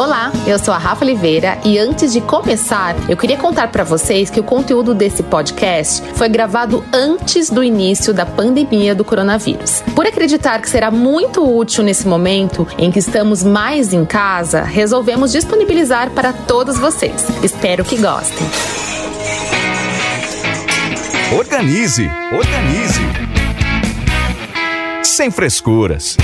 Olá, eu sou a Rafa Oliveira e antes de começar, eu queria contar para vocês que o conteúdo desse podcast foi gravado antes do início da pandemia do coronavírus. Por acreditar que será muito útil nesse momento em que estamos mais em casa, resolvemos disponibilizar para todos vocês. Espero que gostem. Organize, organize. Sem frescuras.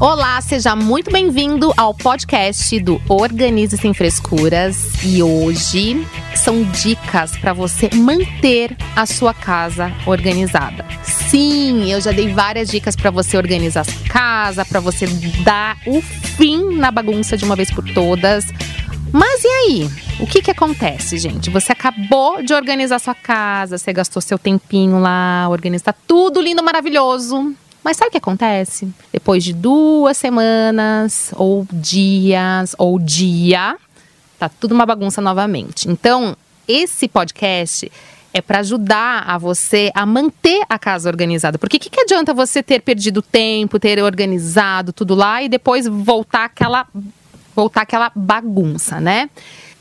Olá, seja muito bem-vindo ao podcast do Organize Sem Frescuras. E hoje são dicas para você manter a sua casa organizada. Sim, eu já dei várias dicas para você organizar a sua casa, para você dar o fim na bagunça de uma vez por todas. Mas e aí? O que que acontece, gente? Você acabou de organizar sua casa, você gastou seu tempinho lá, organizar tudo lindo, maravilhoso. Mas sabe o que acontece? Depois de duas semanas, ou dias, ou dia, tá tudo uma bagunça novamente. Então, esse podcast é para ajudar a você a manter a casa organizada. Porque o que, que adianta você ter perdido tempo, ter organizado tudo lá e depois voltar aquela, voltar aquela bagunça, né?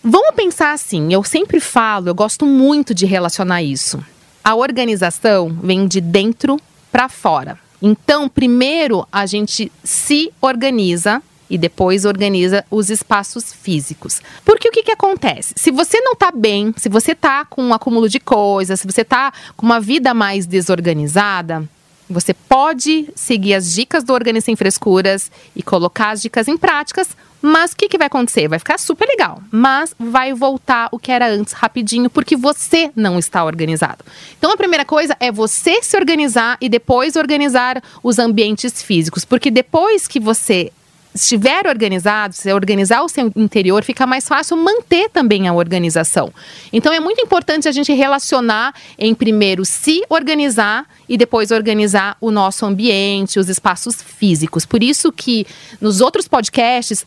Vamos pensar assim, eu sempre falo, eu gosto muito de relacionar isso. A organização vem de dentro para fora. Então, primeiro a gente se organiza e depois organiza os espaços físicos. Porque o que, que acontece? Se você não está bem, se você está com um acúmulo de coisas, se você está com uma vida mais desorganizada, você pode seguir as dicas do Organize Sem Frescuras e colocar as dicas em práticas, mas o que, que vai acontecer? Vai ficar super legal, mas vai voltar o que era antes rapidinho, porque você não está organizado. Então a primeira coisa é você se organizar e depois organizar os ambientes físicos, porque depois que você estiver organizado, se organizar o seu interior, fica mais fácil manter também a organização. Então é muito importante a gente relacionar em primeiro se organizar e depois organizar o nosso ambiente, os espaços físicos. Por isso que nos outros podcasts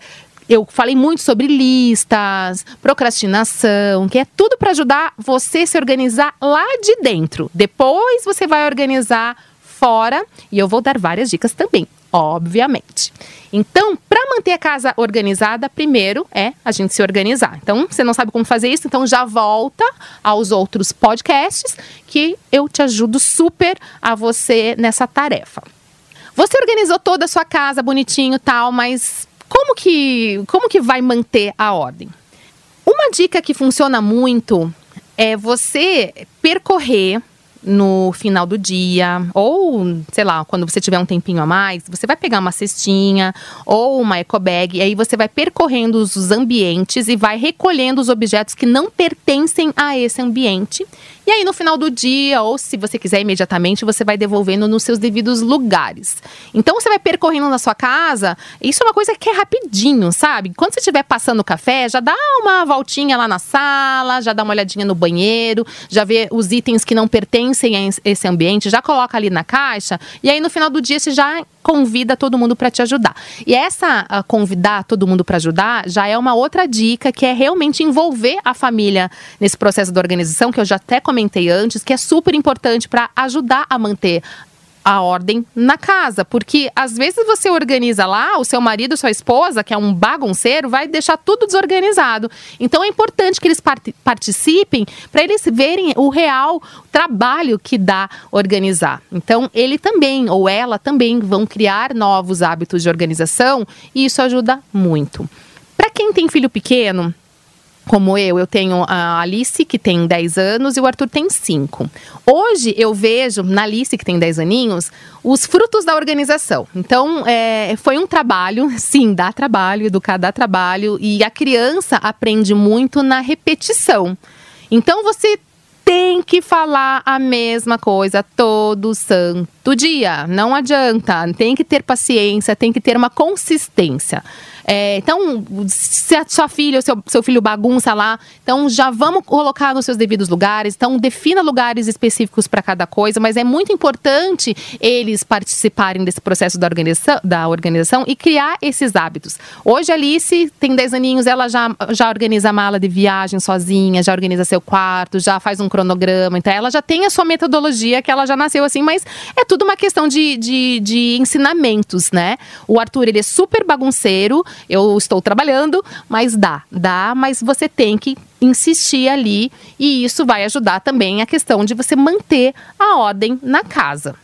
eu falei muito sobre listas, procrastinação, que é tudo para ajudar você a se organizar lá de dentro. Depois você vai organizar fora e eu vou dar várias dicas também, obviamente. Então, para manter a casa organizada, primeiro é a gente se organizar. Então, você não sabe como fazer isso, então já volta aos outros podcasts que eu te ajudo super a você nessa tarefa. Você organizou toda a sua casa bonitinho, tal, mas como que como que vai manter a ordem? Uma dica que funciona muito é você percorrer no final do dia, ou sei lá, quando você tiver um tempinho a mais, você vai pegar uma cestinha ou uma eco bag, e aí você vai percorrendo os ambientes e vai recolhendo os objetos que não pertencem a esse ambiente. E aí no final do dia, ou se você quiser imediatamente, você vai devolvendo nos seus devidos lugares. Então você vai percorrendo na sua casa, isso é uma coisa que é rapidinho, sabe? Quando você estiver passando o café, já dá uma voltinha lá na sala, já dá uma olhadinha no banheiro, já vê os itens que não pertencem a esse ambiente, já coloca ali na caixa e aí no final do dia você já convida todo mundo para te ajudar. E essa uh, convidar todo mundo para ajudar já é uma outra dica que é realmente envolver a família nesse processo da organização que eu já até comentei antes, que é super importante para ajudar a manter a ordem na casa, porque às vezes você organiza lá, o seu marido, sua esposa, que é um bagunceiro, vai deixar tudo desorganizado. Então é importante que eles part participem para eles verem o real trabalho que dá organizar. Então ele também ou ela também vão criar novos hábitos de organização e isso ajuda muito. Para quem tem filho pequeno, como eu, eu tenho a Alice, que tem 10 anos, e o Arthur tem 5. Hoje eu vejo na Alice, que tem 10 aninhos, os frutos da organização. Então, é, foi um trabalho, sim, dá trabalho, educar dá trabalho, e a criança aprende muito na repetição. Então, você tem que falar a mesma coisa todo santo dia. Não adianta. Tem que ter paciência, tem que ter uma consistência. É, então, se a sua filha ou seu, seu filho bagunça lá, então já vamos colocar nos seus devidos lugares. Então, defina lugares específicos para cada coisa, mas é muito importante eles participarem desse processo da organização, da organização e criar esses hábitos. Hoje, a Alice tem 10 aninhos, ela já, já organiza a mala de viagem sozinha, já organiza seu quarto, já faz um cronograma. Então, ela já tem a sua metodologia, que ela já nasceu assim, mas é tudo uma questão de, de, de ensinamentos, né? O Arthur, ele é super bagunceiro, eu estou trabalhando, mas dá, dá, mas você tem que insistir ali e isso vai ajudar também a questão de você manter a ordem na casa.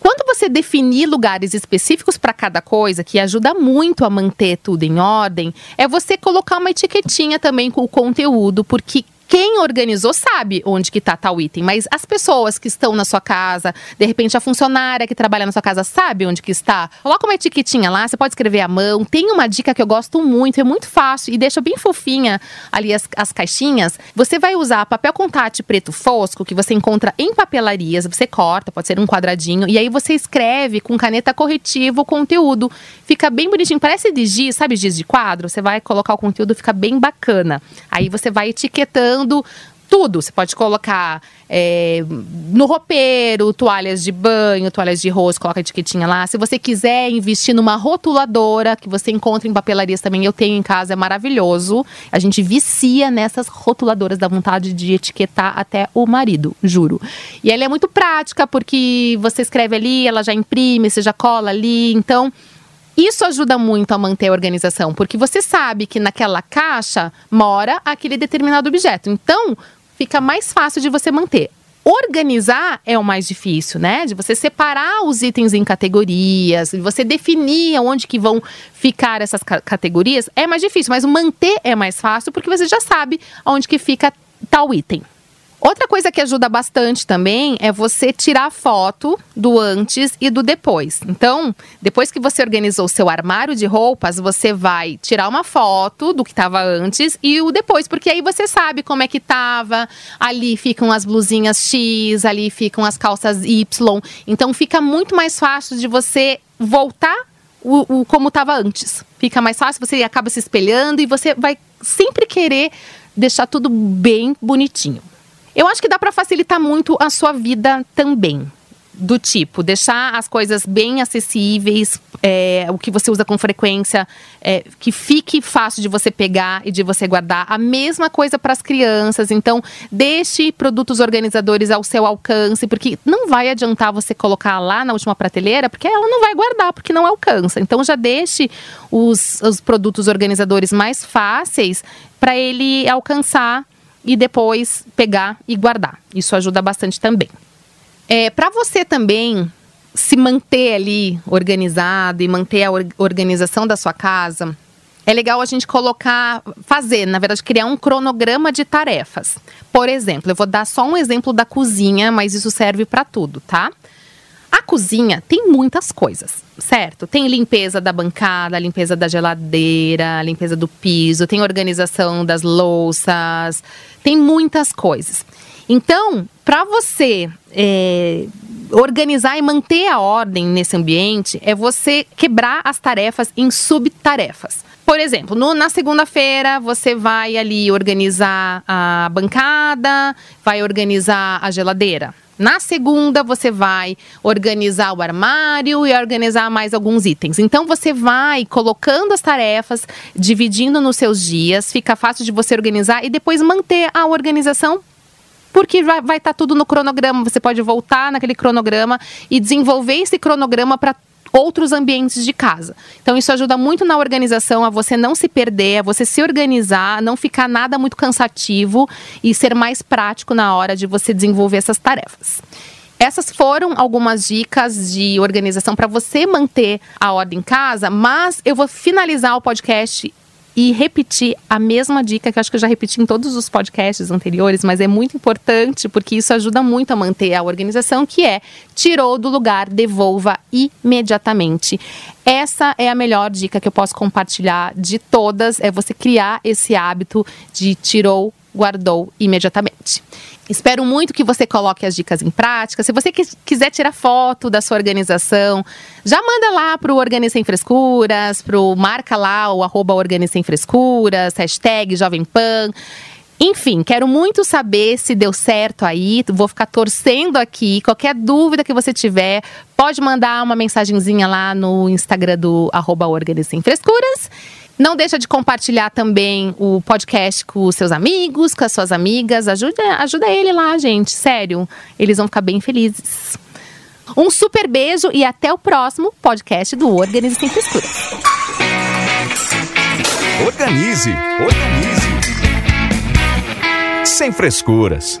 Quando você definir lugares específicos para cada coisa, que ajuda muito a manter tudo em ordem, é você colocar uma etiquetinha também com o conteúdo, porque quem organizou sabe onde que está tal item, mas as pessoas que estão na sua casa, de repente a funcionária que trabalha na sua casa sabe onde que está. Coloca uma etiquetinha lá, você pode escrever à mão. Tem uma dica que eu gosto muito, é muito fácil e deixa bem fofinha ali as, as caixinhas. Você vai usar papel contact preto fosco que você encontra em papelarias, você corta, pode ser um quadradinho e aí você escreve com caneta corretiva o conteúdo. Fica bem bonitinho, parece de giz, sabe giz de quadro? Você vai colocar o conteúdo, fica bem bacana. Aí você vai etiquetando tudo. Você pode colocar é, no roupeiro, toalhas de banho, toalhas de rosto, coloca a etiquetinha lá. Se você quiser investir numa rotuladora, que você encontra em papelarias também, eu tenho em casa, é maravilhoso. A gente vicia nessas rotuladoras, dá vontade de etiquetar até o marido, juro. E ela é muito prática, porque você escreve ali, ela já imprime, você já cola ali. Então, isso ajuda muito a manter a organização, porque você sabe que naquela caixa mora aquele determinado objeto. Então, fica mais fácil de você manter. Organizar é o mais difícil, né? De você separar os itens em categorias, você definir onde que vão ficar essas categorias é mais difícil, mas manter é mais fácil porque você já sabe onde que fica tal item. Outra coisa que ajuda bastante também é você tirar foto do antes e do depois. Então, depois que você organizou o seu armário de roupas, você vai tirar uma foto do que estava antes e o depois, porque aí você sabe como é que estava. Ali ficam as blusinhas X, ali ficam as calças Y. Então, fica muito mais fácil de você voltar o, o como estava antes. Fica mais fácil, você acaba se espelhando e você vai sempre querer deixar tudo bem bonitinho. Eu acho que dá para facilitar muito a sua vida também. Do tipo, deixar as coisas bem acessíveis, é, o que você usa com frequência, é, que fique fácil de você pegar e de você guardar. A mesma coisa para as crianças. Então, deixe produtos organizadores ao seu alcance, porque não vai adiantar você colocar lá na última prateleira, porque ela não vai guardar, porque não alcança. Então, já deixe os, os produtos organizadores mais fáceis para ele alcançar e depois pegar e guardar. Isso ajuda bastante também. É, Para você também se manter ali organizado e manter a organização da sua casa, é legal a gente colocar, fazer, na verdade, criar um cronograma de tarefas. Por exemplo, eu vou dar só um exemplo da cozinha, mas isso serve para tudo, tá? A cozinha tem muitas coisas, certo? Tem limpeza da bancada, limpeza da geladeira, limpeza do piso, tem organização das louças, tem muitas coisas. Então, para você é, organizar e manter a ordem nesse ambiente, é você quebrar as tarefas em subtarefas. Por exemplo, no, na segunda-feira você vai ali organizar a bancada, vai organizar a geladeira. Na segunda, você vai organizar o armário e organizar mais alguns itens. Então, você vai colocando as tarefas, dividindo nos seus dias, fica fácil de você organizar e depois manter a organização porque vai estar tá tudo no cronograma. Você pode voltar naquele cronograma e desenvolver esse cronograma para outros ambientes de casa. Então isso ajuda muito na organização, a você não se perder, a você se organizar, não ficar nada muito cansativo e ser mais prático na hora de você desenvolver essas tarefas. Essas foram algumas dicas de organização para você manter a ordem em casa, mas eu vou finalizar o podcast e repetir a mesma dica que acho que eu já repeti em todos os podcasts anteriores, mas é muito importante porque isso ajuda muito a manter a organização, que é tirou do lugar, devolva imediatamente. Essa é a melhor dica que eu posso compartilhar de todas, é você criar esse hábito de tirou, guardou imediatamente. Espero muito que você coloque as dicas em prática. Se você quiser tirar foto da sua organização, já manda lá para o Organiza Sem Frescuras, pro marca lá o arroba Sem Frescuras, hashtag Jovem Pan. Enfim, quero muito saber se deu certo aí. Vou ficar torcendo aqui. Qualquer dúvida que você tiver, pode mandar uma mensagenzinha lá no Instagram do arroba Sem Frescuras. Não deixa de compartilhar também o podcast com os seus amigos, com as suas amigas. Ajuda, ajuda ele lá, gente. Sério. Eles vão ficar bem felizes. Um super beijo e até o próximo podcast do Organize Sem Frescura. Organize, organize. Sem frescuras.